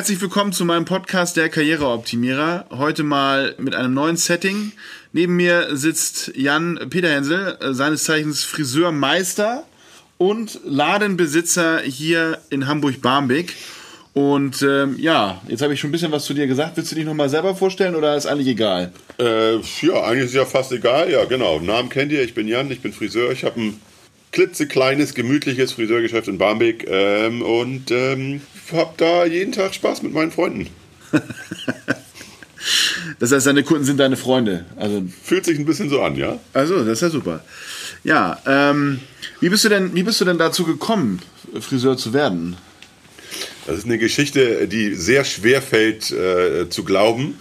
herzlich willkommen zu meinem Podcast Der Karriereoptimierer. Heute mal mit einem neuen Setting. Neben mir sitzt Jan Peter Hensel, äh, seines Zeichens Friseurmeister und Ladenbesitzer hier in Hamburg-Barmbek. Und ähm, ja, jetzt habe ich schon ein bisschen was zu dir gesagt. Willst du dich nochmal selber vorstellen oder ist eigentlich egal? Äh, ja, eigentlich ist ja fast egal. Ja, genau. Namen kennt ihr. Ich bin Jan, ich bin Friseur. Ich habe ein klitzekleines, gemütliches Friseurgeschäft in Barmbek ähm, und ähm, habe da jeden Tag Spaß mit meinen Freunden. das heißt, deine Kunden sind deine Freunde. Also Fühlt sich ein bisschen so an, ja? Also, das ist ja super. Ja, ähm, wie bist du denn, wie bist du denn dazu gekommen, Friseur zu werden? Das ist eine Geschichte, die sehr schwer fällt äh, zu glauben.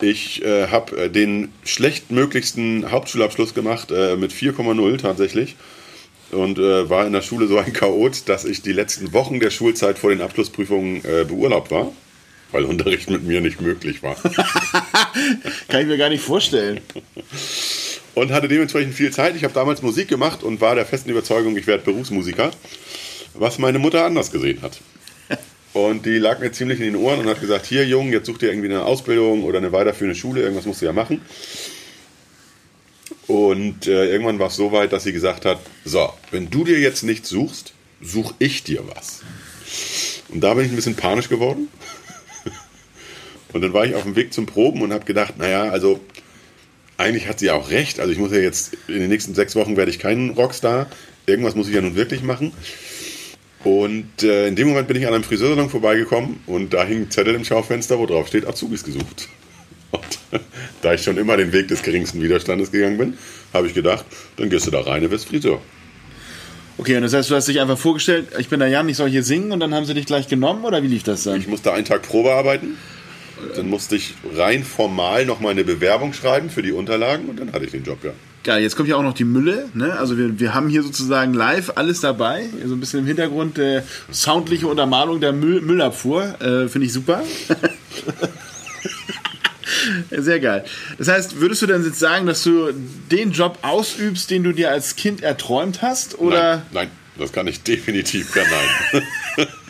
Ich äh, habe äh, den schlechtmöglichsten Hauptschulabschluss gemacht äh, mit 4,0 tatsächlich und äh, war in der Schule so ein Chaot, dass ich die letzten Wochen der Schulzeit vor den Abschlussprüfungen äh, beurlaubt war, weil Unterricht mit mir nicht möglich war. Kann ich mir gar nicht vorstellen. Und hatte dementsprechend viel Zeit. Ich habe damals Musik gemacht und war der festen Überzeugung, ich werde Berufsmusiker, was meine Mutter anders gesehen hat. Und die lag mir ziemlich in den Ohren und hat gesagt, hier Junge, jetzt such dir irgendwie eine Ausbildung oder eine weiterführende Schule, irgendwas musst du ja machen. Und äh, irgendwann war es so weit, dass sie gesagt hat, so, wenn du dir jetzt nichts suchst, such ich dir was. Und da bin ich ein bisschen panisch geworden. Und dann war ich auf dem Weg zum Proben und habe gedacht, naja, also eigentlich hat sie auch recht. Also ich muss ja jetzt, in den nächsten sechs Wochen werde ich kein Rockstar. Irgendwas muss ich ja nun wirklich machen. Und äh, in dem Moment bin ich an einem Friseursalon vorbeigekommen und da hing ein Zettel im Schaufenster, wo drauf steht, Azubis gesucht. Und da ich schon immer den Weg des geringsten Widerstandes gegangen bin, habe ich gedacht, dann gehst du da rein und wirst Friseur. Okay, und das heißt, du hast dich einfach vorgestellt, ich bin der Jan, ich soll hier singen und dann haben sie dich gleich genommen oder wie lief das dann? Ich musste einen Tag Probe arbeiten. Dann musste ich rein formal nochmal eine Bewerbung schreiben für die Unterlagen und dann hatte ich den Job, ja. Geil, jetzt kommt ja auch noch die Mülle. Ne? Also wir, wir haben hier sozusagen live alles dabei. So ein bisschen im Hintergrund äh, soundliche Untermalung der Müll, Müllabfuhr. Äh, Finde ich super. Sehr geil. Das heißt, würdest du denn jetzt sagen, dass du den Job ausübst, den du dir als Kind erträumt hast? Oder? Nein, nein das kann ich definitiv gar nein.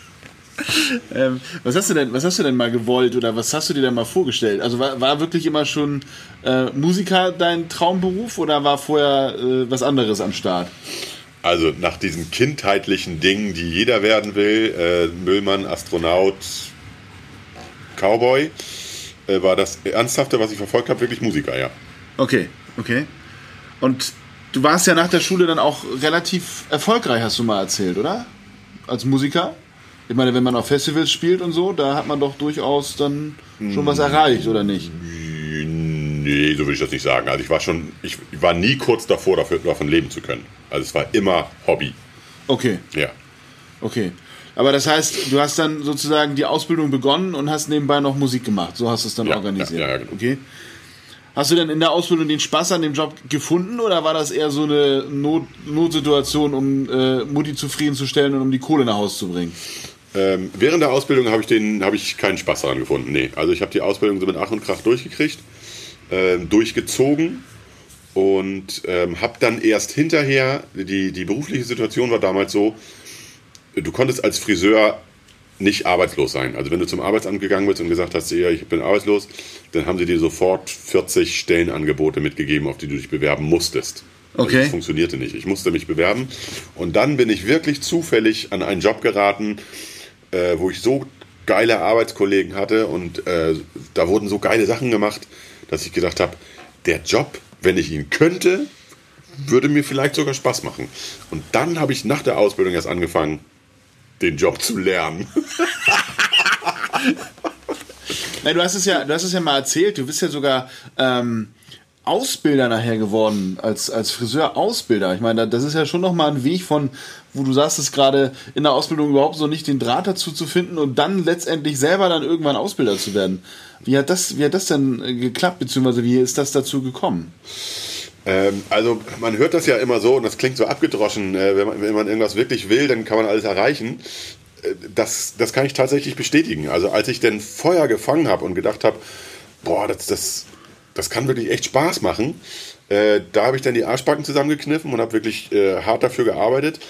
ähm, was, hast du denn, was hast du denn mal gewollt oder was hast du dir denn mal vorgestellt? Also war, war wirklich immer schon äh, Musiker dein Traumberuf oder war vorher äh, was anderes am Start? Also nach diesen kindheitlichen Dingen, die jeder werden will, äh, Müllmann, Astronaut, Cowboy, äh, war das Ernsthafte, was ich verfolgt habe, wirklich Musiker, ja. Okay, okay. Und du warst ja nach der Schule dann auch relativ erfolgreich, hast du mal erzählt, oder? Als Musiker? Ich meine, wenn man auf Festivals spielt und so, da hat man doch durchaus dann schon was erreicht, oder nicht? Nee, so würde ich das nicht sagen. Also ich war schon, ich war nie kurz davor, dafür, davon leben zu können. Also es war immer Hobby. Okay. Ja. Okay. Aber das heißt, du hast dann sozusagen die Ausbildung begonnen und hast nebenbei noch Musik gemacht. So hast du es dann ja, organisiert. Ja, ja, genau. Okay. Hast du denn in der Ausbildung den Spaß an dem Job gefunden oder war das eher so eine Not Notsituation, um äh, Mutti zufriedenzustellen und um die Kohle nach Hause zu bringen? Ähm, während der Ausbildung habe ich, den, hab ich keinen Spaß daran gefunden. Nee. Also ich habe die Ausbildung so mit Ach und Krach durchgekriegt, äh, durchgezogen und ähm, habe dann erst hinterher, die, die berufliche Situation war damals so, du konntest als Friseur nicht arbeitslos sein. Also wenn du zum Arbeitsamt gegangen bist und gesagt hast, ja, ich bin arbeitslos, dann haben sie dir sofort 40 Stellenangebote mitgegeben, auf die du dich bewerben musstest. Also okay. das funktionierte nicht. Ich musste mich bewerben und dann bin ich wirklich zufällig an einen Job geraten, äh, wo ich so geile Arbeitskollegen hatte und äh, da wurden so geile Sachen gemacht, dass ich gedacht habe, der Job, wenn ich ihn könnte, würde mir vielleicht sogar Spaß machen. Und dann habe ich nach der Ausbildung erst angefangen, den Job zu lernen. Nein, du hast es ja, du hast es ja mal erzählt. Du bist ja sogar ähm, Ausbilder nachher geworden als als Friseur-Ausbilder. Ich meine, das ist ja schon noch mal ein Weg von, wo du sagst, es gerade in der Ausbildung überhaupt so nicht den Draht dazu zu finden und dann letztendlich selber dann irgendwann Ausbilder zu werden. Wie hat das, wie hat das denn äh, geklappt beziehungsweise wie ist das dazu gekommen? Ähm, also man hört das ja immer so und das klingt so abgedroschen. Äh, wenn, man, wenn man irgendwas wirklich will, dann kann man alles erreichen. Äh, das, das kann ich tatsächlich bestätigen. Also als ich denn Feuer gefangen habe und gedacht habe, boah, das, das, das kann wirklich echt Spaß machen, äh, da habe ich dann die Arschbacken zusammengekniffen und habe wirklich äh, hart dafür gearbeitet.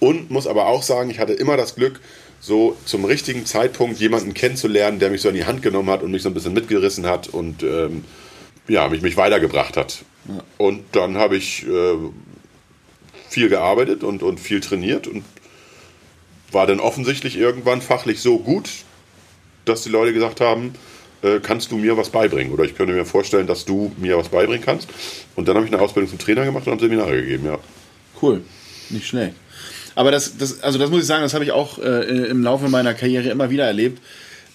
Und muss aber auch sagen, ich hatte immer das Glück, so zum richtigen Zeitpunkt jemanden kennenzulernen, der mich so in die Hand genommen hat und mich so ein bisschen mitgerissen hat und ähm, ja, mich, mich weitergebracht hat. Ja. Und dann habe ich äh, viel gearbeitet und, und viel trainiert und war dann offensichtlich irgendwann fachlich so gut, dass die Leute gesagt haben, äh, kannst du mir was beibringen? Oder ich könnte mir vorstellen, dass du mir was beibringen kannst. Und dann habe ich eine Ausbildung zum Trainer gemacht und habe Seminare gegeben, ja. Cool, nicht schlecht. Aber das, das, also das muss ich sagen, das habe ich auch äh, im Laufe meiner Karriere immer wieder erlebt,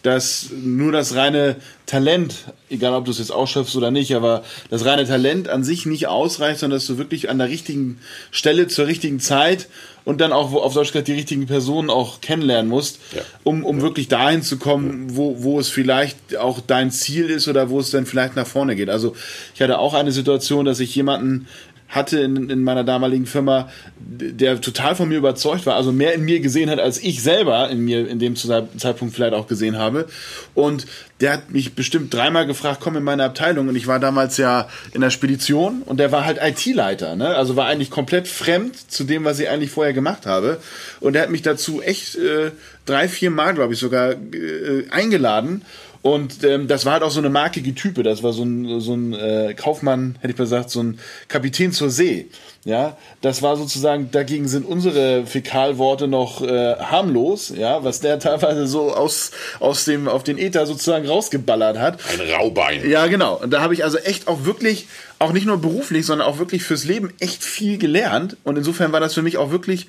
dass nur das reine Talent, egal ob du es jetzt ausschöpfst oder nicht, aber das reine Talent an sich nicht ausreicht, sondern dass du wirklich an der richtigen Stelle zur richtigen Zeit und dann auch auf Deutsch gesagt die richtigen Personen auch kennenlernen musst, ja. um, um ja. wirklich dahin zu kommen, wo, wo es vielleicht auch dein Ziel ist oder wo es dann vielleicht nach vorne geht. Also ich hatte auch eine Situation, dass ich jemanden hatte in, in meiner damaligen Firma, der total von mir überzeugt war, also mehr in mir gesehen hat, als ich selber in mir in dem Zeitpunkt vielleicht auch gesehen habe. Und der hat mich bestimmt dreimal gefragt, komm in meine Abteilung. Und ich war damals ja in der Spedition und der war halt IT-Leiter, ne? Also war eigentlich komplett fremd zu dem, was ich eigentlich vorher gemacht habe. Und der hat mich dazu echt äh, drei, vier Mal, glaube ich, sogar äh, eingeladen. Und ähm, das war halt auch so eine markige Type. Das war so ein, so ein äh, Kaufmann, hätte ich mal gesagt, so ein Kapitän zur See. Ja, das war sozusagen, dagegen sind unsere Fäkalworte noch äh, harmlos, ja, was der teilweise so aus, aus dem, auf den Äther sozusagen rausgeballert hat. Ein Raubein. Ja, genau. Und da habe ich also echt auch wirklich, auch nicht nur beruflich, sondern auch wirklich fürs Leben echt viel gelernt. Und insofern war das für mich auch wirklich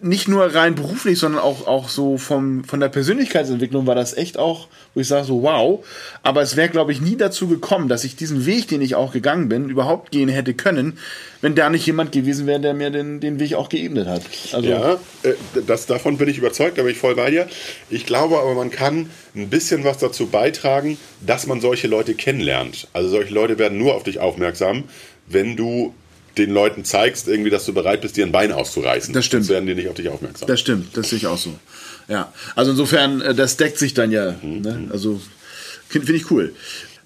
nicht nur rein beruflich, sondern auch, auch so vom, von der Persönlichkeitsentwicklung war das echt auch, wo ich sage so, wow. Aber es wäre, glaube ich, nie dazu gekommen, dass ich diesen Weg, den ich auch gegangen bin, überhaupt gehen hätte können, wenn da nicht jemand gewesen wäre, der mir den, den Weg auch geebnet hat. Also ja, äh, das, davon bin ich überzeugt, da bin ich voll bei dir. Ich glaube aber, man kann ein bisschen was dazu beitragen, dass man solche Leute kennenlernt. Also solche Leute werden nur auf dich aufmerksam, wenn du den Leuten zeigst, irgendwie, dass du bereit bist, dir ein Bein auszureißen. Das stimmt. Sonst werden die nicht auf dich aufmerksam. Das stimmt, das sehe ich auch so. Ja, also insofern, äh, das deckt sich dann ja. Mhm. Ne? Also finde ich cool.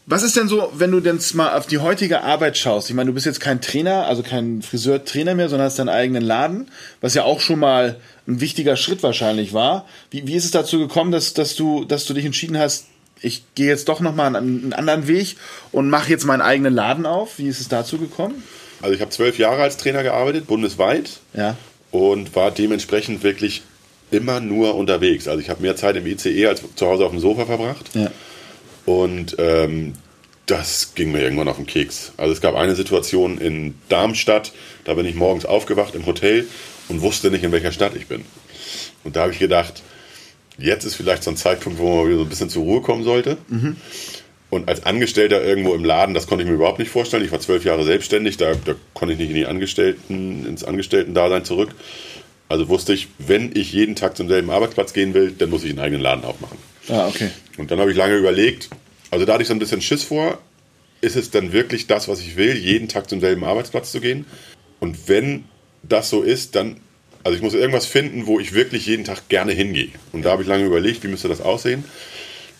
Was ist denn so, wenn du denn mal auf die heutige Arbeit schaust? Ich meine, du bist jetzt kein Trainer, also kein Friseur-Trainer mehr, sondern hast deinen eigenen Laden, was ja auch schon mal ein wichtiger Schritt wahrscheinlich war. Wie, wie ist es dazu gekommen, dass, dass, du, dass du dich entschieden hast, ich gehe jetzt doch nochmal einen, einen anderen Weg und mache jetzt meinen eigenen Laden auf? Wie ist es dazu gekommen? Also ich habe zwölf Jahre als Trainer gearbeitet, bundesweit. Ja. Und war dementsprechend wirklich immer nur unterwegs. Also ich habe mehr Zeit im ICE als zu Hause auf dem Sofa verbracht. Ja. Und ähm, das ging mir irgendwann auf den Keks. Also es gab eine Situation in Darmstadt, da bin ich morgens aufgewacht im Hotel und wusste nicht, in welcher Stadt ich bin. Und da habe ich gedacht, jetzt ist vielleicht so ein Zeitpunkt, wo man wieder so ein bisschen zur Ruhe kommen sollte. Mhm. Und als Angestellter irgendwo im Laden, das konnte ich mir überhaupt nicht vorstellen. Ich war zwölf Jahre selbstständig, da, da konnte ich nicht in die Angestellten, ins Angestellten-Dasein zurück. Also wusste ich, wenn ich jeden Tag zum selben Arbeitsplatz gehen will, dann muss ich einen eigenen Laden aufmachen. Ah, okay. Und dann habe ich lange überlegt, also da hatte ich so ein bisschen Schiss vor, ist es dann wirklich das, was ich will, jeden Tag zum selben Arbeitsplatz zu gehen? Und wenn das so ist, dann, also ich muss irgendwas finden, wo ich wirklich jeden Tag gerne hingehe. Und da habe ich lange überlegt, wie müsste das aussehen.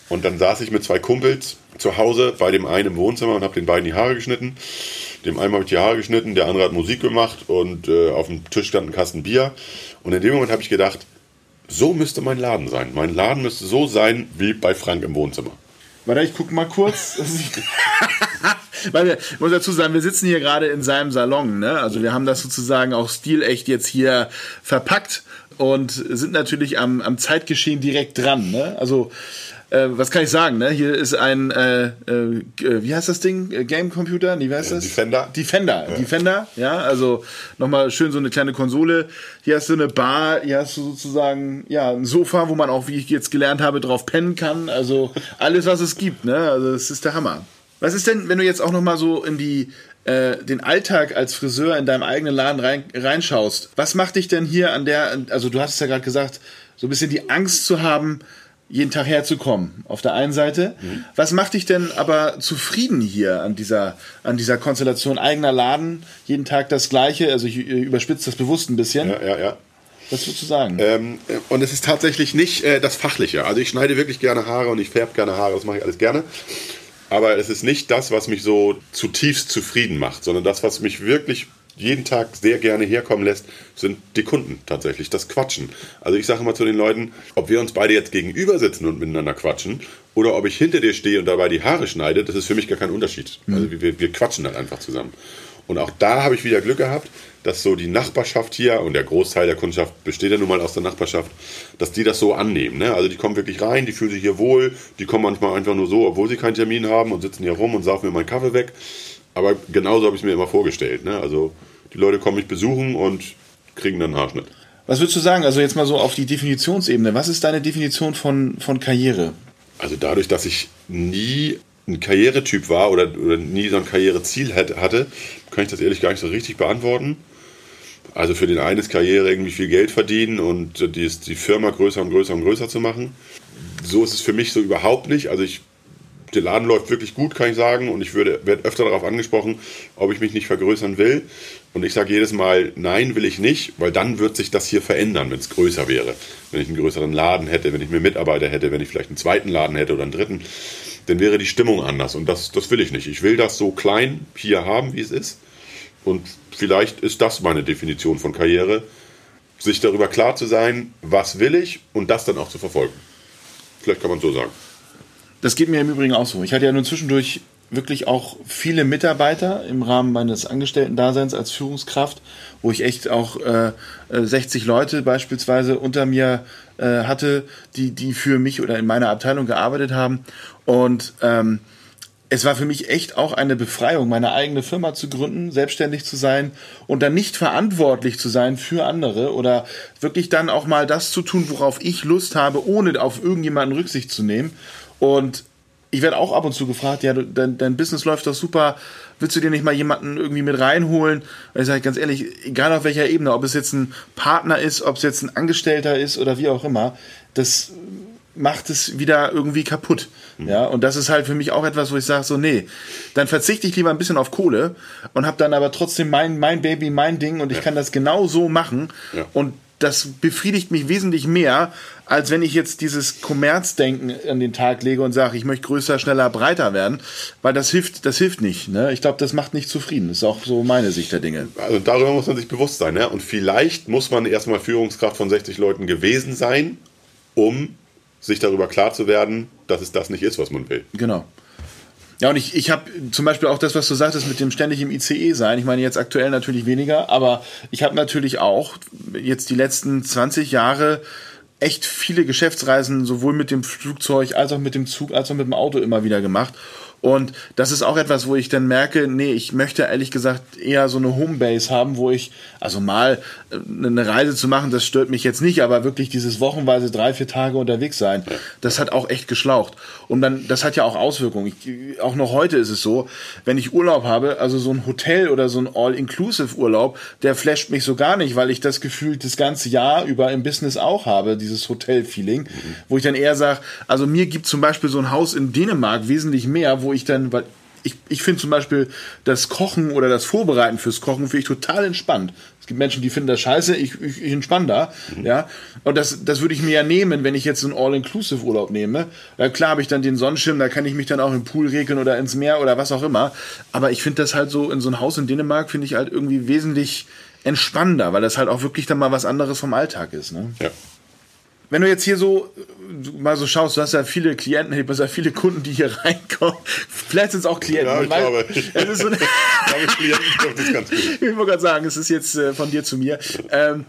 Und dann saß ich mit zwei Kumpels zu Hause bei dem einen im Wohnzimmer und habe den beiden die Haare geschnitten. Dem einen habe ich die Haare geschnitten, der andere hat Musik gemacht und äh, auf dem Tisch stand ein Kasten Bier. Und in dem Moment habe ich gedacht, so müsste mein Laden sein. Mein Laden müsste so sein wie bei Frank im Wohnzimmer. Warte, ich gucke mal kurz. Weil wir, ich muss dazu sagen, wir sitzen hier gerade in seinem Salon. Ne? Also wir haben das sozusagen auch stilecht jetzt hier verpackt und sind natürlich am, am Zeitgeschehen direkt dran. Ne? Also äh, was kann ich sagen, ne? Hier ist ein, äh, äh, wie heißt das Ding? Äh, Game Computer? Nee, wie heißt das? Defender. Defender, ja. Defender, ja, also nochmal schön so eine kleine Konsole. Hier hast du eine Bar, hier hast du sozusagen, ja, ein Sofa, wo man auch, wie ich jetzt gelernt habe, drauf pennen kann. Also alles, was es gibt, ne? Also das ist der Hammer. Was ist denn, wenn du jetzt auch nochmal so in die, äh, den Alltag als Friseur in deinem eigenen Laden rein, reinschaust? Was macht dich denn hier an der, also du hast es ja gerade gesagt, so ein bisschen die Angst zu haben, jeden Tag herzukommen. Auf der einen Seite. Mhm. Was macht dich denn aber zufrieden hier an dieser, an dieser Konstellation eigener Laden? Jeden Tag das Gleiche. Also ich überspitze das bewusst ein bisschen. Ja, ja, ja. Was würdest du sagen? Ähm, und es ist tatsächlich nicht äh, das Fachliche. Also ich schneide wirklich gerne Haare und ich färbe gerne Haare. Das mache ich alles gerne. Aber es ist nicht das, was mich so zutiefst zufrieden macht, sondern das, was mich wirklich jeden Tag sehr gerne herkommen lässt, sind die Kunden tatsächlich, das Quatschen. Also ich sage immer zu den Leuten, ob wir uns beide jetzt gegenüber sitzen und miteinander quatschen oder ob ich hinter dir stehe und dabei die Haare schneide, das ist für mich gar kein Unterschied. Also wir, wir quatschen dann einfach zusammen. Und auch da habe ich wieder Glück gehabt, dass so die Nachbarschaft hier und der Großteil der Kundschaft besteht ja nun mal aus der Nachbarschaft, dass die das so annehmen. Ne? Also die kommen wirklich rein, die fühlen sich hier wohl, die kommen manchmal einfach nur so, obwohl sie keinen Termin haben und sitzen hier rum und saufen mir meinen Kaffee weg. Aber genauso habe ich es mir immer vorgestellt. Ne? Also die Leute kommen mich besuchen und kriegen dann einen Haarschnitt. Was würdest du sagen, also jetzt mal so auf die Definitionsebene, was ist deine Definition von, von Karriere? Also dadurch, dass ich nie ein Karrieretyp war oder, oder nie so ein Karriereziel hatte, kann ich das ehrlich gar nicht so richtig beantworten. Also für den einen ist Karriere irgendwie viel Geld verdienen und die, die Firma größer und größer und größer zu machen. So ist es für mich so überhaupt nicht. Also ich, der Laden läuft wirklich gut, kann ich sagen. Und ich werde öfter darauf angesprochen, ob ich mich nicht vergrößern will. Und ich sage jedes Mal, nein, will ich nicht, weil dann wird sich das hier verändern, wenn es größer wäre. Wenn ich einen größeren Laden hätte, wenn ich mehr Mitarbeiter hätte, wenn ich vielleicht einen zweiten Laden hätte oder einen dritten, dann wäre die Stimmung anders. Und das, das will ich nicht. Ich will das so klein hier haben, wie es ist. Und vielleicht ist das meine Definition von Karriere, sich darüber klar zu sein, was will ich und das dann auch zu verfolgen. Vielleicht kann man so sagen. Das geht mir im Übrigen auch so. Ich hatte ja nun zwischendurch wirklich auch viele Mitarbeiter im Rahmen meines Angestellten-Daseins als Führungskraft, wo ich echt auch äh, 60 äh, Leute beispielsweise unter mir äh, hatte, die, die für mich oder in meiner Abteilung gearbeitet haben. Und ähm, es war für mich echt auch eine Befreiung, meine eigene Firma zu gründen, selbstständig zu sein und dann nicht verantwortlich zu sein für andere oder wirklich dann auch mal das zu tun, worauf ich Lust habe, ohne auf irgendjemanden Rücksicht zu nehmen. Und ich werde auch ab und zu gefragt, ja, dein, dein Business läuft doch super, willst du dir nicht mal jemanden irgendwie mit reinholen? Weil ich sage ganz ehrlich, egal auf welcher Ebene, ob es jetzt ein Partner ist, ob es jetzt ein Angestellter ist oder wie auch immer, das macht es wieder irgendwie kaputt. Mhm. Ja, und das ist halt für mich auch etwas, wo ich sage, so, nee, dann verzichte ich lieber ein bisschen auf Kohle und habe dann aber trotzdem mein, mein Baby, mein Ding und ich ja. kann das genau so machen. Ja. Und das befriedigt mich wesentlich mehr, als wenn ich jetzt dieses Kommerzdenken an den Tag lege und sage, ich möchte größer, schneller, breiter werden, weil das hilft, das hilft nicht. Ne? Ich glaube, das macht nicht zufrieden. Das ist auch so meine Sicht der Dinge. Also darüber muss man sich bewusst sein. Ne? Und vielleicht muss man erstmal Führungskraft von 60 Leuten gewesen sein, um sich darüber klar zu werden, dass es das nicht ist, was man will. Genau. Ja, und ich, ich habe zum Beispiel auch das, was du sagtest, mit dem ständig im ICE sein. Ich meine, jetzt aktuell natürlich weniger, aber ich habe natürlich auch jetzt die letzten 20 Jahre echt viele Geschäftsreisen sowohl mit dem Flugzeug als auch mit dem Zug als auch mit dem Auto immer wieder gemacht. Und das ist auch etwas, wo ich dann merke, nee, ich möchte ehrlich gesagt eher so eine Homebase haben, wo ich, also mal äh, eine Reise zu machen, das stört mich jetzt nicht, aber wirklich dieses wochenweise drei, vier Tage unterwegs sein, das hat auch echt geschlaucht. Und dann, das hat ja auch Auswirkungen. Ich, auch noch heute ist es so, wenn ich Urlaub habe, also so ein Hotel oder so ein All-Inclusive-Urlaub, der flasht mich so gar nicht, weil ich das Gefühl das ganze Jahr über im Business auch habe, dieses Hotel-Feeling, mhm. wo ich dann eher sage, also mir gibt zum Beispiel so ein Haus in Dänemark wesentlich mehr, wo ich dann, weil ich, ich finde zum Beispiel das Kochen oder das Vorbereiten fürs Kochen finde ich total entspannt. Es gibt Menschen, die finden das scheiße, ich, ich, ich entspanne da, mhm. ja. Und das, das würde ich mir ja nehmen, wenn ich jetzt einen All-Inclusive-Urlaub nehme. Ja, klar habe ich dann den Sonnenschirm, da kann ich mich dann auch im Pool regeln oder ins Meer oder was auch immer. Aber ich finde das halt so in so ein Haus in Dänemark finde ich halt irgendwie wesentlich entspannender, weil das halt auch wirklich dann mal was anderes vom Alltag ist, ne? Ja. Wenn du jetzt hier so mal so schaust, du hast ja viele Klienten, du hast ja viele Kunden, die hier reinkommen. Vielleicht sind es auch Klienten. Ja, ich glaube. Es ist so eine. Ich wollte gerade sagen, es ist jetzt äh, von dir zu mir. Ähm,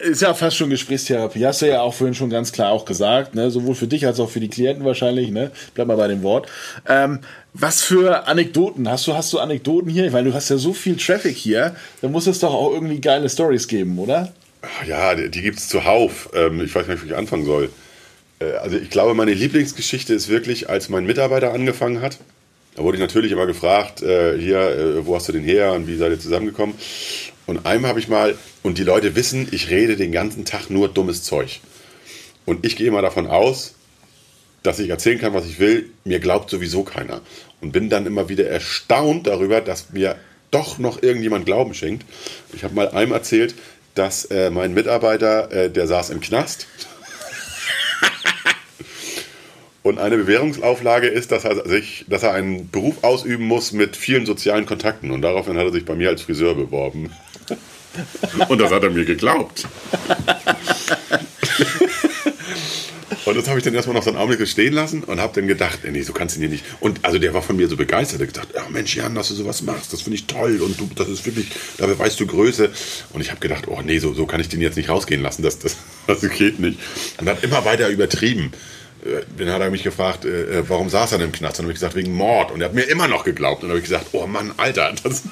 ist ja fast schon Gesprächstherapie. Hast du ja auch vorhin schon ganz klar auch gesagt, ne? sowohl für dich als auch für die Klienten wahrscheinlich. Ne? Bleib mal bei dem Wort. Ähm, was für Anekdoten? Hast du, hast du Anekdoten hier? Weil du hast ja so viel Traffic hier. Da muss es doch auch irgendwie geile Stories geben, oder? Ja, die, gibt es zuhauf. Ähm, ich weiß nicht, wie ich anfangen soll. Äh, also ich glaube, meine Lieblingsgeschichte ist wirklich, als mein Mitarbeiter angefangen hat. Da wurde ich natürlich immer gefragt, äh, hier, äh, wo hast du den her und wie seid ihr zusammengekommen? Und einmal habe ich mal, und die Leute wissen, ich rede den ganzen Tag nur dummes Zeug. Und ich gehe immer davon aus, dass ich erzählen kann, was ich will. Mir glaubt sowieso keiner. Und bin dann immer wieder erstaunt darüber, dass mir doch noch irgendjemand Glauben schenkt. Ich habe mal einem erzählt, dass äh, mein Mitarbeiter, äh, der saß im Knast. Und eine Bewährungsauflage ist, dass er, sich, dass er einen Beruf ausüben muss mit vielen sozialen Kontakten. Und daraufhin hat er sich bei mir als Friseur beworben. Und das hat er mir geglaubt. Und das habe ich dann erstmal noch so einen Augenblick stehen lassen und habe dann gedacht, nee, so kannst du ihn hier nicht. Und also der war von mir so begeistert. Er hat gesagt, ja Mensch, Jan, dass du sowas machst, das finde ich toll und du, das ist wirklich, dabei weißt du Größe. Und ich habe gedacht, oh nee, so, so kann ich den jetzt nicht rausgehen lassen, das, das, das geht nicht. Und hat immer weiter übertrieben. Äh, dann hat er mich gefragt, äh, äh, warum saß er denn im Knast? Und dann habe ich gesagt, wegen Mord. Und er hat mir immer noch geglaubt. Und dann habe ich gesagt, oh Mann, Alter, das,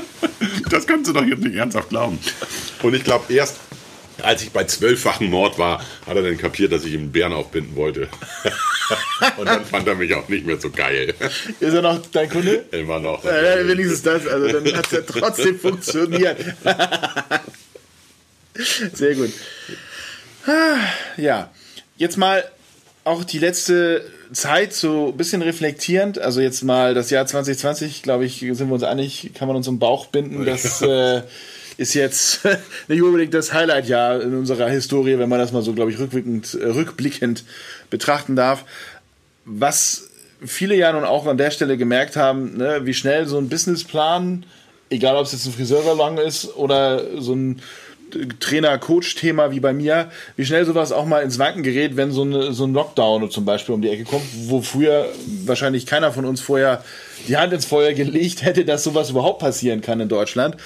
das kannst du doch jetzt nicht ernsthaft glauben. Und ich glaube, erst als ich bei zwölffachen Mord war, hat er dann kapiert, dass ich ihm einen Bären aufbinden wollte. Und dann fand er mich auch nicht mehr so geil. Ist er noch dein Kunde? Immer noch. Äh, wenigstens das, also dann hat es ja trotzdem funktioniert. Sehr gut. Ja, jetzt mal auch die letzte Zeit so ein bisschen reflektierend. Also jetzt mal das Jahr 2020, glaube ich, sind wir uns einig, kann man uns im Bauch binden, dass äh, ist jetzt nicht unbedingt das Highlight-Jahr in unserer Historie, wenn man das mal so, glaube ich, rückblickend, äh, rückblickend betrachten darf. Was viele ja nun auch an der Stelle gemerkt haben, ne, wie schnell so ein Businessplan, egal ob es jetzt ein Friseursalon ist oder so ein Trainer-Coach-Thema wie bei mir, wie schnell sowas auch mal ins Wanken gerät, wenn so, eine, so ein Lockdown zum Beispiel um die Ecke kommt, wo früher wahrscheinlich keiner von uns vorher die Hand ins Feuer gelegt hätte, dass sowas überhaupt passieren kann in Deutschland.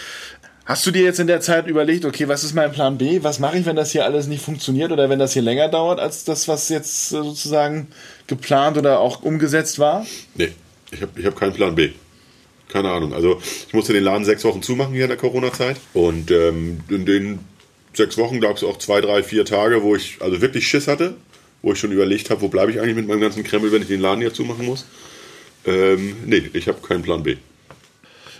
Hast du dir jetzt in der Zeit überlegt, okay, was ist mein Plan B? Was mache ich, wenn das hier alles nicht funktioniert oder wenn das hier länger dauert als das, was jetzt sozusagen geplant oder auch umgesetzt war? Nee, ich habe ich hab keinen Plan B. Keine Ahnung. Also ich musste den Laden sechs Wochen zumachen hier in der Corona-Zeit. Und ähm, in den sechs Wochen gab es auch zwei, drei, vier Tage, wo ich also wirklich Schiss hatte, wo ich schon überlegt habe, wo bleibe ich eigentlich mit meinem ganzen Krempel, wenn ich den Laden hier zumachen muss. Ähm, nee, ich habe keinen Plan B.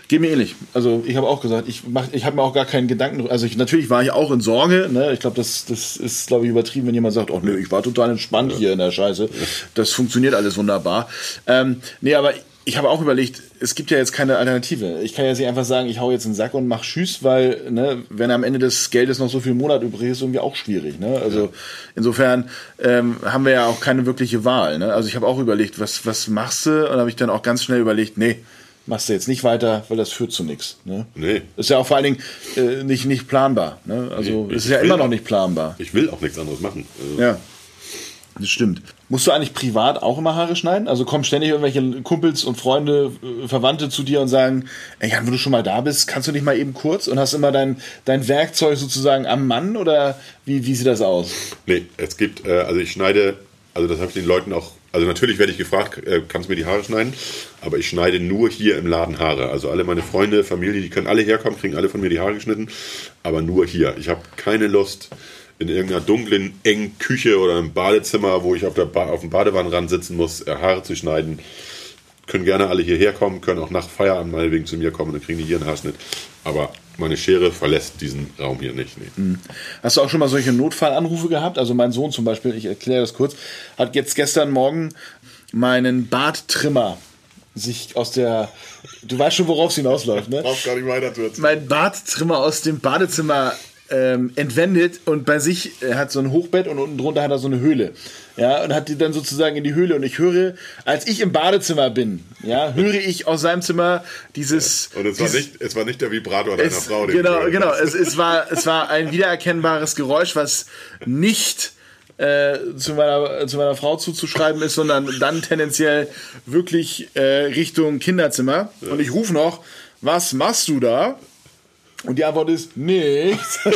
Geht mir ähnlich. Also ich habe auch gesagt, ich, ich habe mir auch gar keinen Gedanken. Also ich, natürlich war ich auch in Sorge. Ne? Ich glaube, das, das ist, glaube ich, übertrieben, wenn jemand sagt, oh nö, ich war total entspannt ja. hier in der Scheiße. Das funktioniert alles wunderbar. Ähm, nee, aber ich habe auch überlegt, es gibt ja jetzt keine Alternative. Ich kann ja nicht einfach sagen, ich hau jetzt einen Sack und mach Tschüss, weil, ne, wenn am Ende des Geldes noch so viel Monat übrig ist, irgendwie auch schwierig. Ne? Also ja. insofern ähm, haben wir ja auch keine wirkliche Wahl. Ne? Also ich habe auch überlegt, was, was machst du? Und habe ich dann auch ganz schnell überlegt, nee, machst du jetzt nicht weiter, weil das führt zu nichts. Ne? Nee. Ist ja auch vor allen Dingen äh, nicht, nicht planbar. Ne? Also nee, ist ja immer noch nicht planbar. Ich will auch nichts anderes machen. Also ja. Das stimmt. Musst du eigentlich privat auch immer Haare schneiden? Also kommen ständig irgendwelche Kumpels und Freunde, äh, Verwandte zu dir und sagen, ey Jan, wenn du schon mal da bist, kannst du nicht mal eben kurz und hast immer dein, dein Werkzeug sozusagen am Mann oder wie, wie sieht das aus? Nee, es gibt, äh, also ich schneide, also das habe ich den Leuten auch also natürlich werde ich gefragt, äh, kannst du mir die Haare schneiden? Aber ich schneide nur hier im Laden Haare. Also alle meine Freunde, Familie, die können alle herkommen, kriegen alle von mir die Haare geschnitten. Aber nur hier. Ich habe keine Lust, in irgendeiner dunklen, engen Küche oder im Badezimmer, wo ich auf, der ba auf dem Badewannenrand sitzen muss, äh, Haare zu schneiden. Können gerne alle hierher kommen, können auch nach Feierabend meinetwegen zu mir kommen dann kriegen die hier einen Haarschnitt. Aber meine Schere verlässt diesen Raum hier nicht. Nee. Mhm. Hast du auch schon mal solche Notfallanrufe gehabt? Also mein Sohn zum Beispiel, ich erkläre das kurz, hat jetzt gestern Morgen meinen Barttrimmer sich aus der. Du weißt schon, worauf es hinausläuft, ne? Brauchst gar nicht weiter zu erzählen. Mein Barttrimmer aus dem Badezimmer ähm, entwendet und bei sich er hat so ein Hochbett und unten drunter hat er so eine Höhle. Ja, und hat die dann sozusagen in die Höhle. Und ich höre, als ich im Badezimmer bin, ja, höre ich aus seinem Zimmer dieses. Und es war nicht, es war nicht der Vibrator deiner es, Frau. Genau, genau. Es, es, war, es war ein wiedererkennbares Geräusch, was nicht äh, zu, meiner, zu meiner Frau zuzuschreiben ist, sondern dann tendenziell wirklich äh, Richtung Kinderzimmer. Ja. Und ich rufe noch, was machst du da? Und die Antwort ist nichts.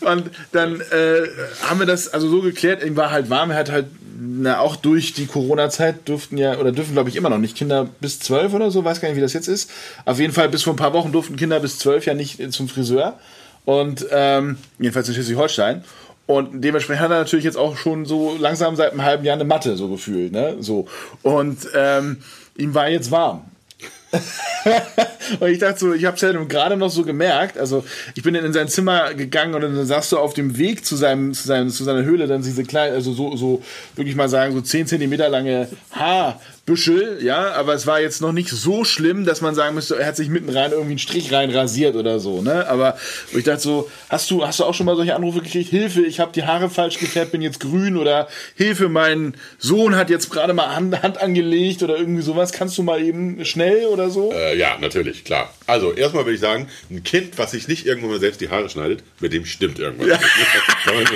und dann äh, haben wir das also so geklärt, ihm war halt warm, er hat halt, na, auch durch die Corona-Zeit durften ja, oder dürfen glaube ich immer noch nicht Kinder bis zwölf oder so, weiß gar nicht, wie das jetzt ist. Auf jeden Fall bis vor ein paar Wochen durften Kinder bis zwölf ja nicht zum Friseur. Und ähm, jedenfalls in Schleswig-Holstein. Und dementsprechend hat er natürlich jetzt auch schon so langsam seit einem halben Jahr eine Matte so gefühlt. Ne? So. Und ähm, ihm war jetzt warm. und ich dachte so, ich habe es ja gerade noch so gemerkt. Also ich bin dann in sein Zimmer gegangen und dann sagst du auf dem Weg zu seinem, zu seinem, zu seiner Höhle dann diese kleine, also so, so, wirklich mal sagen, so 10 Zentimeter lange Haar Büschel, ja, aber es war jetzt noch nicht so schlimm, dass man sagen müsste, er hat sich mitten rein irgendwie einen Strich rein rasiert oder so, ne? Aber ich dachte so, hast du, hast du auch schon mal solche Anrufe gekriegt? Hilfe, ich habe die Haare falsch gefärbt, bin jetzt grün oder Hilfe, mein Sohn hat jetzt gerade mal Hand, Hand angelegt oder irgendwie sowas. Kannst du mal eben schnell oder so? Äh, ja, natürlich, klar. Also, erstmal will ich sagen, ein Kind, was sich nicht irgendwann mal selbst die Haare schneidet, mit dem stimmt irgendwas. Ja. damit,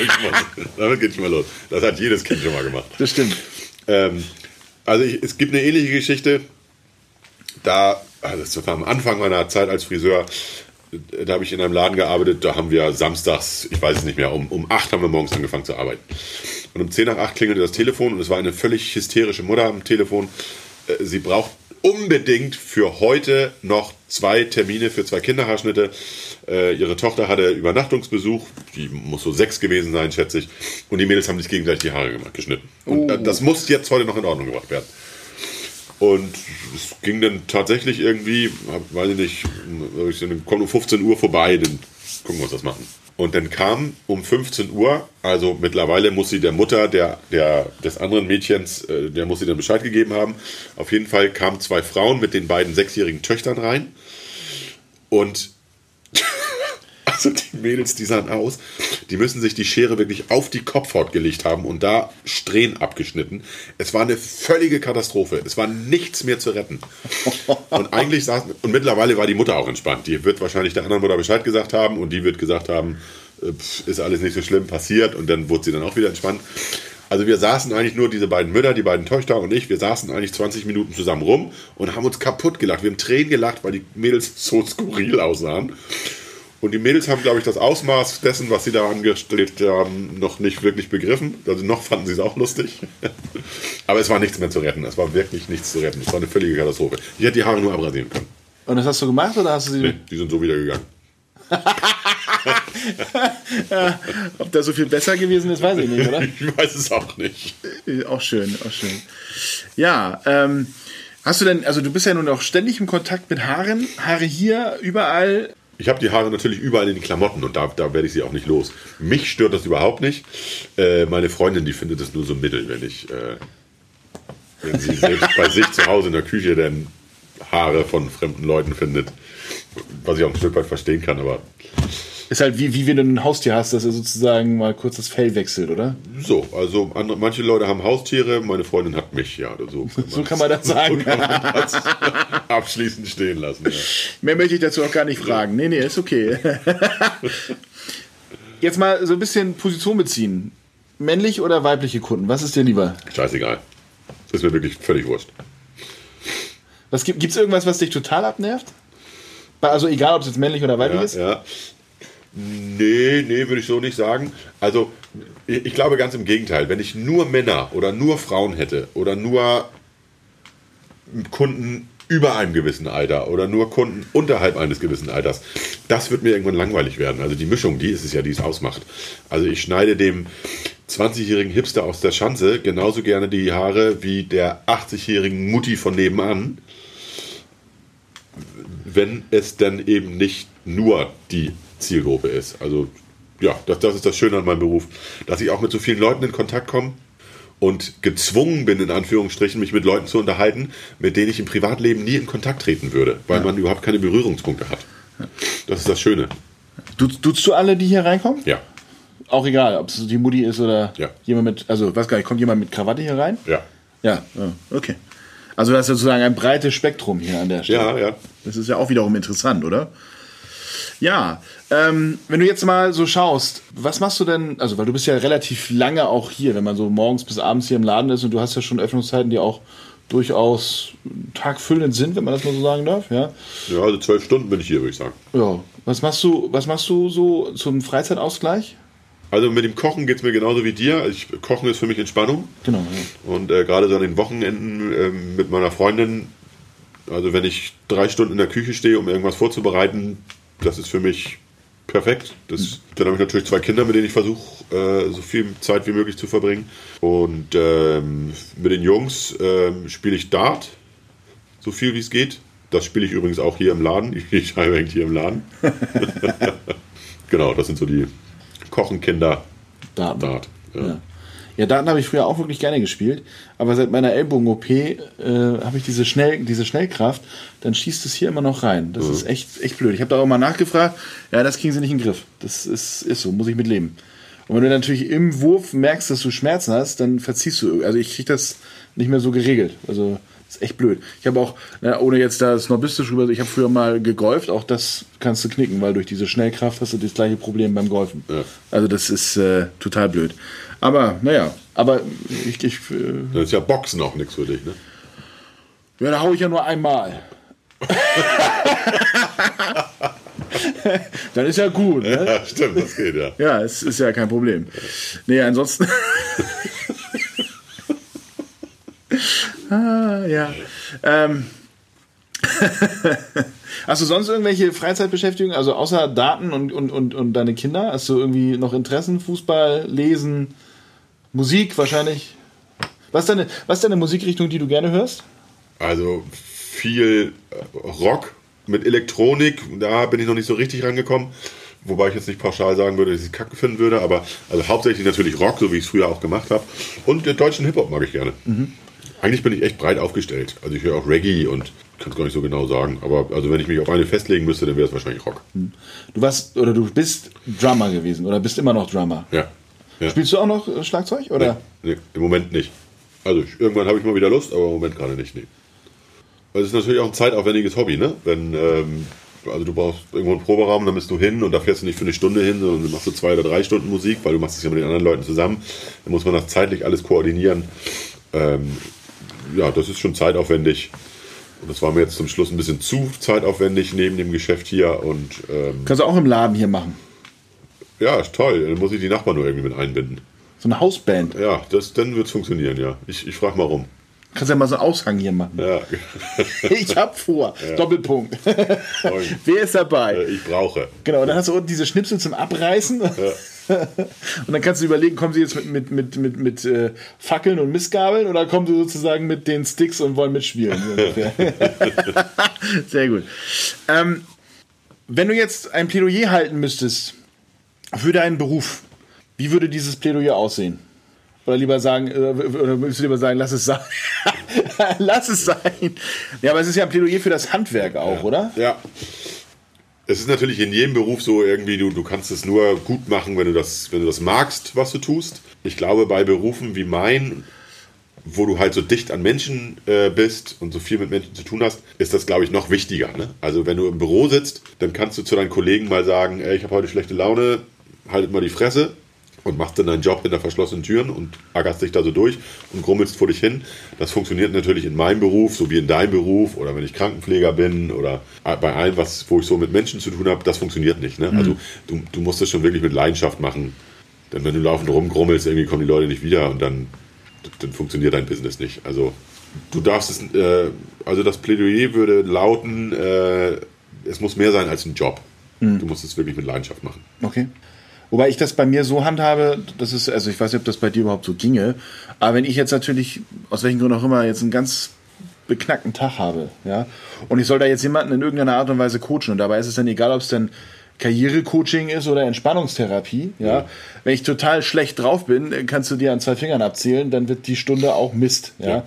damit geht schon mal los. Das hat jedes Kind schon mal gemacht. Das stimmt. Ähm, also ich, es gibt eine ähnliche Geschichte. Da, also das war am Anfang meiner Zeit als Friseur, da habe ich in einem Laden gearbeitet, da haben wir samstags, ich weiß es nicht mehr, um, um 8 haben wir morgens angefangen zu arbeiten. Und um 10 nach 8 klingelte das Telefon und es war eine völlig hysterische Mutter am Telefon. Äh, sie braucht unbedingt für heute noch zwei Termine für zwei Kinderhaarschnitte. Äh, ihre Tochter hatte Übernachtungsbesuch, die muss so sechs gewesen sein, schätze ich. Und die Mädels haben sich gegenseitig die Haare gemacht, geschnitten. Und äh, das muss jetzt heute noch in Ordnung gebracht werden. Und es ging dann tatsächlich irgendwie, weiß ich nicht, kommt um 15 Uhr vorbei, dann gucken wir uns das machen. Und dann kam um 15 Uhr, also mittlerweile muss sie der Mutter der, der, des anderen Mädchens, äh, der muss sie dann Bescheid gegeben haben. Auf jeden Fall kamen zwei Frauen mit den beiden sechsjährigen Töchtern rein. Und also die Mädels, die sahen aus, die müssen sich die Schere wirklich auf die Kopfhaut gelegt haben und da Strähnen abgeschnitten. Es war eine völlige Katastrophe. Es war nichts mehr zu retten. Und eigentlich saßen, und mittlerweile war die Mutter auch entspannt. Die wird wahrscheinlich der anderen Mutter Bescheid gesagt haben und die wird gesagt haben, äh, ist alles nicht so schlimm passiert und dann wurde sie dann auch wieder entspannt. Also wir saßen eigentlich nur, diese beiden Mütter, die beiden Töchter und ich, wir saßen eigentlich 20 Minuten zusammen rum und haben uns kaputt gelacht. Wir haben Tränen gelacht, weil die Mädels so skurril aussahen. Und die Mädels haben, glaube ich, das Ausmaß dessen, was sie da angestellt haben, noch nicht wirklich begriffen. Also noch fanden sie es auch lustig. Aber es war nichts mehr zu retten. Es war wirklich nichts zu retten. Es war eine völlige Katastrophe. Ich hätte die Haare nur abrasieren können. Und das hast du gemacht oder hast du sie. Nee, die sind so wieder gegangen. ob das so viel besser gewesen ist, weiß ich nicht, oder? Ich weiß es auch nicht. Auch schön, auch schön. Ja, ähm, hast du denn, also du bist ja nun auch ständig im Kontakt mit Haaren, Haare hier, überall. Ich habe die Haare natürlich überall in den Klamotten und da, da werde ich sie auch nicht los. Mich stört das überhaupt nicht. Äh, meine Freundin, die findet es nur so mittel, wenn ich, äh, wenn sie selbst bei sich zu Hause in der Küche dann Haare von fremden Leuten findet. Was ich auch ein Stück weit verstehen kann, aber. Ist halt wie, wie wenn du ein Haustier hast, dass er sozusagen mal kurz das Fell wechselt, oder? So, also andere, manche Leute haben Haustiere, meine Freundin hat mich, ja. So kann man, so kann man das sagen. So kann man das abschließend stehen lassen. Ja. Mehr möchte ich dazu auch gar nicht fragen. Nee, nee, ist okay. Jetzt mal so ein bisschen Position beziehen. Männlich oder weibliche Kunden? Was ist dir lieber? Scheißegal. Ist mir wirklich völlig wurscht. Was gibt es irgendwas, was dich total abnervt? Also egal, ob es jetzt männlich oder weiblich ja, ist? Ja. Nee, nee, würde ich so nicht sagen. Also ich glaube ganz im Gegenteil. Wenn ich nur Männer oder nur Frauen hätte oder nur Kunden über einem gewissen Alter oder nur Kunden unterhalb eines gewissen Alters, das wird mir irgendwann langweilig werden. Also die Mischung, die ist es ja, die es ausmacht. Also ich schneide dem 20-jährigen Hipster aus der Schanze genauso gerne die Haare wie der 80-jährigen Mutti von nebenan wenn es dann eben nicht nur die Zielgruppe ist. Also ja, das, das ist das Schöne an meinem Beruf, dass ich auch mit so vielen Leuten in Kontakt komme und gezwungen bin, in Anführungsstrichen, mich mit Leuten zu unterhalten, mit denen ich im Privatleben nie in Kontakt treten würde, weil ja. man überhaupt keine Berührungspunkte hat. Das ist das Schöne. Du, duzt du alle, die hier reinkommen? Ja. Auch egal, ob es die Mutti ist oder ja. jemand mit, also was gar nicht, kommt jemand mit Krawatte hier rein? Ja. Ja, okay. Also das ist sozusagen ein breites Spektrum hier an der Stelle. Ja, ja. Das ist ja auch wiederum interessant, oder? Ja, ähm, wenn du jetzt mal so schaust, was machst du denn, also weil du bist ja relativ lange auch hier, wenn man so morgens bis abends hier im Laden ist und du hast ja schon Öffnungszeiten, die auch durchaus tagfüllend sind, wenn man das mal so sagen darf, ja? Ja, also zwölf Stunden bin ich hier, würde ich sagen. Ja. Was machst du, was machst du so zum Freizeitausgleich? Also mit dem Kochen geht es mir genauso wie dir. Ich, Kochen ist für mich Entspannung. Genau. Ja. Und äh, gerade so an den Wochenenden äh, mit meiner Freundin, also wenn ich drei Stunden in der Küche stehe, um irgendwas vorzubereiten, das ist für mich perfekt. Das. Dann habe ich natürlich zwei Kinder, mit denen ich versuche, äh, so viel Zeit wie möglich zu verbringen. Und ähm, mit den Jungs ähm, spiele ich Dart, so viel wie es geht. Das spiele ich übrigens auch hier im Laden. Ich, ich schreibe eigentlich hier im Laden. genau, das sind so die Kochen, Kinder, Dart. Dart ja. Ja. Ja, Daten habe ich früher auch wirklich gerne gespielt, aber seit meiner Ellbogen-OP äh, habe ich diese, Schnell, diese Schnellkraft, dann schießt es hier immer noch rein. Das ist echt, echt blöd. Ich habe da auch mal nachgefragt, ja, das kriegen sie nicht in den Griff. Das ist, ist so, muss ich mit leben. Und wenn du natürlich im Wurf merkst, dass du Schmerzen hast, dann verziehst du. Also ich kriege das nicht mehr so geregelt. Also ist echt blöd. Ich habe auch, na, ohne jetzt da snobistisch rüber, ich habe früher mal gegolft, auch das kannst du knicken, weil durch diese Schnellkraft hast du das gleiche Problem beim Golfen. Ja. Also das ist äh, total blöd. Aber naja, aber ich, ich äh, Dann ist ja Boxen auch nichts für dich, ne? ja, da hau ich ja nur einmal. Dann ist ja gut, ne? Ja, stimmt, das geht ja. Ja, es ist ja kein Problem. Nee, ansonsten. ah, ja. Ähm. Hast du sonst irgendwelche Freizeitbeschäftigungen, also außer Daten und, und, und, und deine Kinder? Hast du irgendwie noch Interessen? Fußball, Lesen, Musik wahrscheinlich? Was ist deine, was ist deine Musikrichtung, die du gerne hörst? Also viel Rock mit Elektronik, da bin ich noch nicht so richtig rangekommen. Wobei ich jetzt nicht pauschal sagen würde, dass ich es kacke finden würde, aber also hauptsächlich natürlich Rock, so wie ich es früher auch gemacht habe. Und den deutschen Hip-Hop mag ich gerne. Eigentlich bin ich echt breit aufgestellt. Also ich höre auch Reggae und kann es gar nicht so genau sagen. Aber also wenn ich mich auf eine festlegen müsste, dann wäre es wahrscheinlich Rock. Du warst oder du bist Drummer gewesen oder bist immer noch Drummer. Ja. ja. Spielst du auch noch äh, Schlagzeug? Oder? Nee, nee, im Moment nicht. Also irgendwann habe ich mal wieder Lust, aber im Moment gerade nicht. Nee. Weil es ist natürlich auch ein zeitaufwendiges Hobby, ne? Wenn, ähm, also du brauchst irgendwo einen Proberaum, dann bist du hin und da fährst du nicht für eine Stunde hin, sondern machst du zwei oder drei Stunden Musik, weil du machst es ja mit den anderen Leuten zusammen. Dann muss man das zeitlich alles koordinieren. Ähm, ja, das ist schon zeitaufwendig. Und das war mir jetzt zum Schluss ein bisschen zu zeitaufwendig neben dem Geschäft hier. Und ähm, Kannst du auch im Laden hier machen. ja, ist toll. Dann muss ich die Nachbarn nur irgendwie mit einbinden. So eine Hausband. Ja, das, dann wird es funktionieren, ja. Ich, ich frage mal rum. Kannst ja mal so einen Aushang hier machen. Ja, Ich hab vor. Doppelpunkt. Wer ist dabei? Äh, ich brauche. Genau, und dann hast du unten diese Schnipsel zum Abreißen. Und dann kannst du überlegen, kommen sie jetzt mit, mit, mit, mit, mit äh, Fackeln und Missgabeln oder kommen sie sozusagen mit den Sticks und wollen mitspielen? Sehr gut. Ähm, wenn du jetzt ein Plädoyer halten müsstest für deinen Beruf, wie würde dieses Plädoyer aussehen? Oder lieber sagen, äh, oder würdest du lieber sagen, lass es sein? lass es sein. Ja, aber es ist ja ein Plädoyer für das Handwerk auch, oder? Ja. Es ist natürlich in jedem Beruf so irgendwie, du, du kannst es nur gut machen, wenn du, das, wenn du das magst, was du tust. Ich glaube, bei Berufen wie mein, wo du halt so dicht an Menschen äh, bist und so viel mit Menschen zu tun hast, ist das, glaube ich, noch wichtiger. Ne? Also wenn du im Büro sitzt, dann kannst du zu deinen Kollegen mal sagen, ey, ich habe heute schlechte Laune, haltet mal die Fresse und machst dann deinen Job hinter verschlossenen Türen und ackerst dich da so durch und grummelst vor dich hin. Das funktioniert natürlich in meinem Beruf, so wie in deinem Beruf oder wenn ich Krankenpfleger bin oder bei allem, was, wo ich so mit Menschen zu tun habe, das funktioniert nicht. Ne? Also du, du musst das schon wirklich mit Leidenschaft machen. Denn wenn du laufend rumgrummelst, irgendwie kommen die Leute nicht wieder und dann, dann funktioniert dein Business nicht. Also du darfst es, äh, also das Plädoyer würde lauten, äh, es muss mehr sein als ein Job. Du musst es wirklich mit Leidenschaft machen. Okay. Wobei ich das bei mir so handhabe, das ist, also ich weiß nicht, ob das bei dir überhaupt so ginge, aber wenn ich jetzt natürlich, aus welchen Gründen auch immer, jetzt einen ganz beknackten Tag habe, ja, und ich soll da jetzt jemanden in irgendeiner Art und Weise coachen und dabei ist es dann egal, ob es dann Karrierecoaching ist oder Entspannungstherapie, ja. Wenn ich total schlecht drauf bin, kannst du dir an zwei Fingern abzählen, dann wird die Stunde auch Mist, ja. Ja.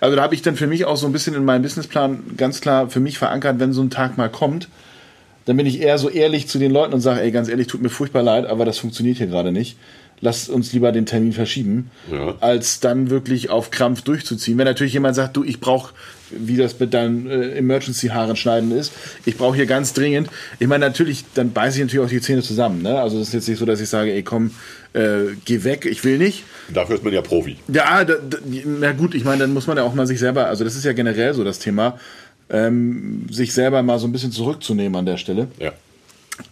Also da habe ich dann für mich auch so ein bisschen in meinem Businessplan ganz klar für mich verankert, wenn so ein Tag mal kommt, dann bin ich eher so ehrlich zu den Leuten und sage, ey, ganz ehrlich, tut mir furchtbar leid, aber das funktioniert hier gerade nicht. Lasst uns lieber den Termin verschieben, Ja. als dann wirklich auf Krampf durchzuziehen. Wenn natürlich jemand sagt, du, ich brauche, wie das mit deinen äh, Emergency-Haaren schneiden ist, ich brauche hier ganz dringend. Ich meine, natürlich, dann beiße ich natürlich auch die Zähne zusammen. Ne? Also das ist jetzt nicht so, dass ich sage, ey, komm, äh, geh weg, ich will nicht. Dafür ist man ja Profi. Ja, da, da, na gut, ich meine, dann muss man ja auch mal sich selber, also das ist ja generell so das Thema, ähm, sich selber mal so ein bisschen zurückzunehmen an der Stelle. Ja.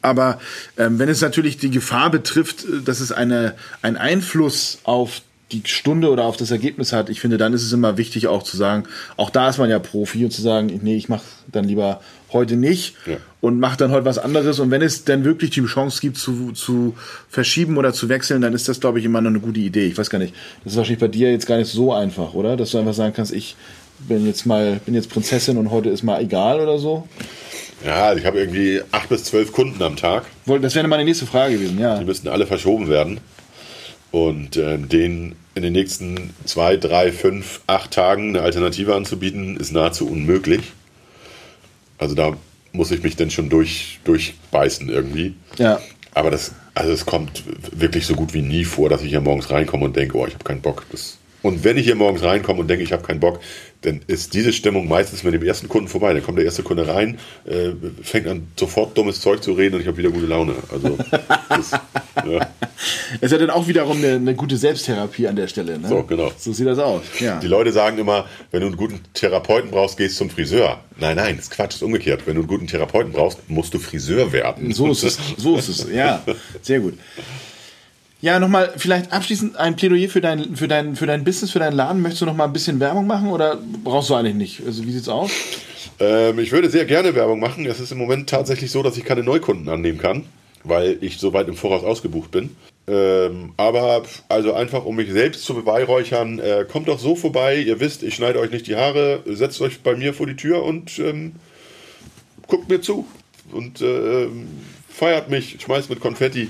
Aber ähm, wenn es natürlich die Gefahr betrifft, äh, dass es eine, einen Einfluss auf die Stunde oder auf das Ergebnis hat, ich finde, dann ist es immer wichtig auch zu sagen, auch da ist man ja Profi und zu sagen, nee, ich mache dann lieber heute nicht Ja. und mache dann heute was anderes. Und wenn es dann wirklich die Chance gibt zu, zu verschieben oder zu wechseln, dann ist das, glaube ich, immer noch eine gute Idee. Ich weiß gar nicht, das ist wahrscheinlich bei dir jetzt gar nicht so einfach, oder? Dass du einfach sagen kannst, ich bin jetzt mal, bin jetzt Prinzessin und heute ist mal egal oder so. Ja, ich habe irgendwie acht bis zwölf Kunden am Tag. Das wäre meine nächste Frage gewesen, ja. Die müssten alle verschoben werden. Und äh, denen in den nächsten zwei, drei, fünf, acht Tagen eine Alternative anzubieten, ist nahezu unmöglich. Also da muss ich mich dann schon durch, durchbeißen irgendwie. Ja. Aber das, also es kommt wirklich so gut wie nie vor, dass ich hier morgens reinkomme und denke, oh, ich habe keinen Bock. Das, und wenn ich hier morgens reinkomme und denke, ich habe keinen Bock, dann ist diese Stimmung meistens mit dem ersten Kunden vorbei. Dann kommt der erste Kunde rein, äh, fängt an, sofort dummes Zeug zu reden und ich habe wieder gute Laune. Also, das, ja. ist ja dann auch wiederum eine, eine, gute Selbsttherapie an der Stelle. Ne? So, genau. So sieht das aus. Ja. Die Leute sagen immer, wenn du einen guten Therapeuten brauchst, gehst zum Friseur. Nein, nein, das Quatsch, ist umgekehrt. Wenn du einen guten Therapeuten brauchst, musst du Friseur werden. So ist es, so ist es, ja. Sehr gut. Ja, nochmal vielleicht abschließend ein Plädoyer für dein, für, dein, für dein Business, für deinen Laden. Möchtest du noch mal ein bisschen Werbung machen oder brauchst du eigentlich nicht? Also wie sieht's aus? Ähm, ich würde sehr gerne Werbung machen. Es ist im Moment tatsächlich so, dass ich keine Neukunden annehmen kann, weil ich so weit im Voraus ausgebucht bin. Ähm, aber also einfach, um mich selbst zu beweihräuchern, äh, kommt doch so vorbei. Ihr wisst, ich schneide euch nicht die Haare, setzt euch bei mir vor die Tür und ähm, guckt mir zu und äh, feiert mich, schmeißt mit Konfetti.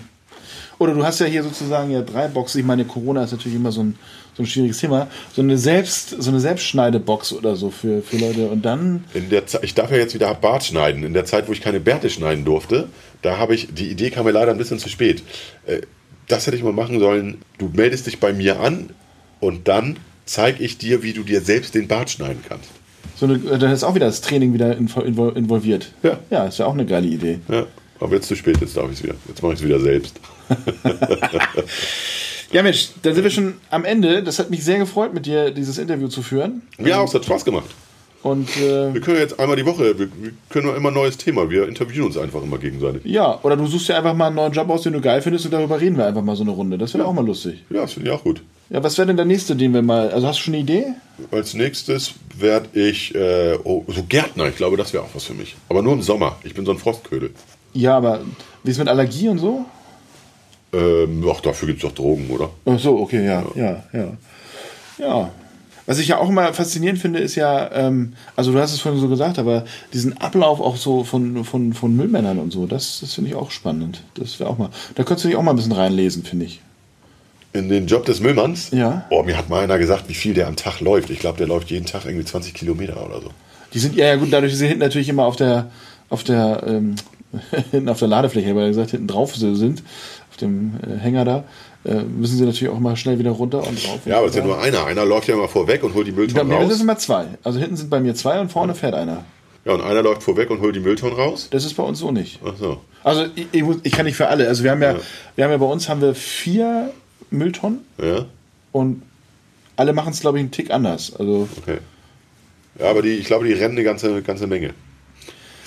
Oder du hast ja hier sozusagen ja drei Boxen. Ich meine, Corona ist natürlich immer so ein, so ein schwieriges Thema. So eine Selbst, so eine Selbstschneidebox oder so für, für Leute. Und dann. In der Zeit, ich darf ja jetzt wieder Bart schneiden. In der Zeit, wo ich keine Bärte schneiden durfte, da habe ich, die Idee kam mir leider ein bisschen zu spät. Äh, das hätte ich mal machen sollen. Du meldest dich bei mir an und dann zeige ich dir, wie du dir selbst den Bart schneiden kannst. So eine, dann ist auch wieder das Training wieder involviert. Ja. Ja, ist ja auch eine geile Idee. Ja. Aber jetzt zu spät, jetzt darf ich es wieder. Jetzt mache ich es wieder selbst. Ja, Mensch, da sind wir schon am Ende. Das hat mich sehr gefreut, mit dir dieses Interview zu führen. Ja, es hat Spaß gemacht. Und, äh, wir können jetzt einmal die Woche, wir, wir können immer ein neues Thema, wir interviewen uns einfach immer gegenseitig. Ja, oder du suchst dir einfach mal einen neuen Job aus, den du geil findest und darüber reden wir einfach mal so eine Runde. Das wäre ja. auch mal lustig. Ja, das finde ich auch gut. Ja, was wäre denn der nächste, den wir mal, also hast du schon eine Idee? Als nächstes werde ich, äh, oh, so Gärtner, ich glaube, das wäre auch was für mich. Aber nur im Sommer, ich bin so ein Frostködel. Ja, aber wie ist mit Allergie und so? Ähm, ach, dafür gibt es doch Drogen, oder? Ach so, okay, ja, ja, ja. Ja. ja. Was ich ja auch immer faszinierend finde, ist ja, ähm, also du hast es vorhin so gesagt, aber diesen Ablauf auch so von, von, von Müllmännern und so, das, das finde ich auch spannend. Das wäre auch mal, da könntest du dich auch mal ein bisschen reinlesen, finde ich. In den Job des Müllmanns? Ja. Oh, mir hat mal einer gesagt, wie viel der am Tag läuft. Ich glaube, der läuft jeden Tag irgendwie 20 Kilometer oder so. Die sind, ja, ja gut, dadurch, sie hinten natürlich immer auf der, auf der, ähm, hinten auf der Ladefläche, weil er gesagt, hinten drauf sind, auf dem äh, Hänger da, äh, müssen sie natürlich auch mal schnell wieder runter und drauf. Ja, aber es ist ja nur einer. Einer läuft ja immer vorweg und holt die Mülltonnen raus. Bei mir sind immer zwei. Also hinten sind bei mir zwei und vorne fährt einer. Ja, und einer läuft vorweg und holt die Mülltonnen raus? Das ist bei uns so nicht. Ach so. Also ich, ich, ich kann nicht für alle. Also wir haben ja, ja, wir haben ja bei uns haben wir vier Mülltonnen. Ja. Und alle machen es, glaube ich, einen Tick anders. Also okay. Ja, aber die, ich glaube, die rennen eine ganze, ganze Menge.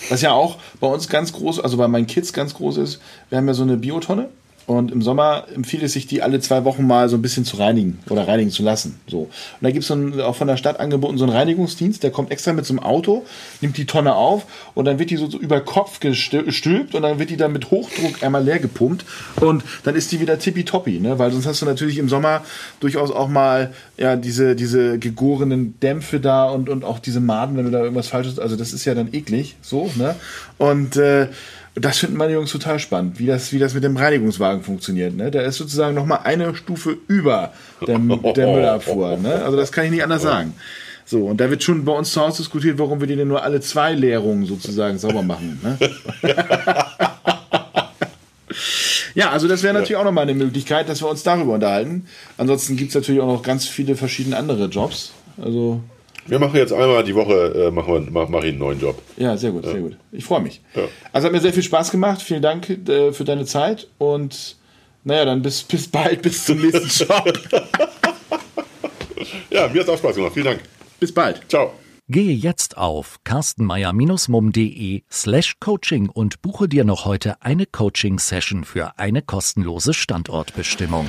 Was ja auch bei uns ganz groß, also bei meinen Kids ganz groß ist, wir haben ja so eine Biotonne. Und im Sommer empfiehlt es sich, die alle zwei Wochen mal so ein bisschen zu reinigen oder reinigen zu lassen. So. Und da gibt es auch von der Stadt angeboten so einen Reinigungsdienst, der kommt extra mit so einem Auto, nimmt die Tonne auf und dann wird die so, so über Kopf gestülpt und dann wird die dann mit Hochdruck einmal leer gepumpt und dann ist die wieder tippitoppi, ne? Weil sonst hast du natürlich im Sommer durchaus auch mal ja diese, diese gegorenen Dämpfe da und, und auch diese Maden, wenn du da irgendwas falsches, also das ist ja dann eklig, so, ne? Und äh, das finden meine Jungs total spannend, wie das, wie das mit dem Reinigungswagen funktioniert. Ne? Der ist sozusagen nochmal eine Stufe über der, der Müllabfuhr. Ne? Also das kann ich nicht anders sagen. So, und da wird schon bei uns zu Hause diskutiert, warum wir die denn nur alle zwei Leerungen sozusagen sauber machen. Ne? ja, also das wäre natürlich auch nochmal eine Möglichkeit, dass wir uns darüber unterhalten. Ansonsten gibt es natürlich auch noch ganz viele verschiedene andere Jobs. Also wir machen jetzt einmal die Woche, äh, machen wir, mach, mach ich einen neuen Job. Ja, sehr gut, ja. sehr gut. Ich freue mich. Ja. Also hat mir sehr viel Spaß gemacht. Vielen Dank äh, für deine Zeit und naja, dann bis, bis bald, bis zum nächsten Job. ja, mir hat es auch Spaß gemacht. Vielen Dank. Bis bald. Ciao. Gehe jetzt auf carstenmeier-mum.de slash coaching und buche dir noch heute eine Coaching-Session für eine kostenlose Standortbestimmung.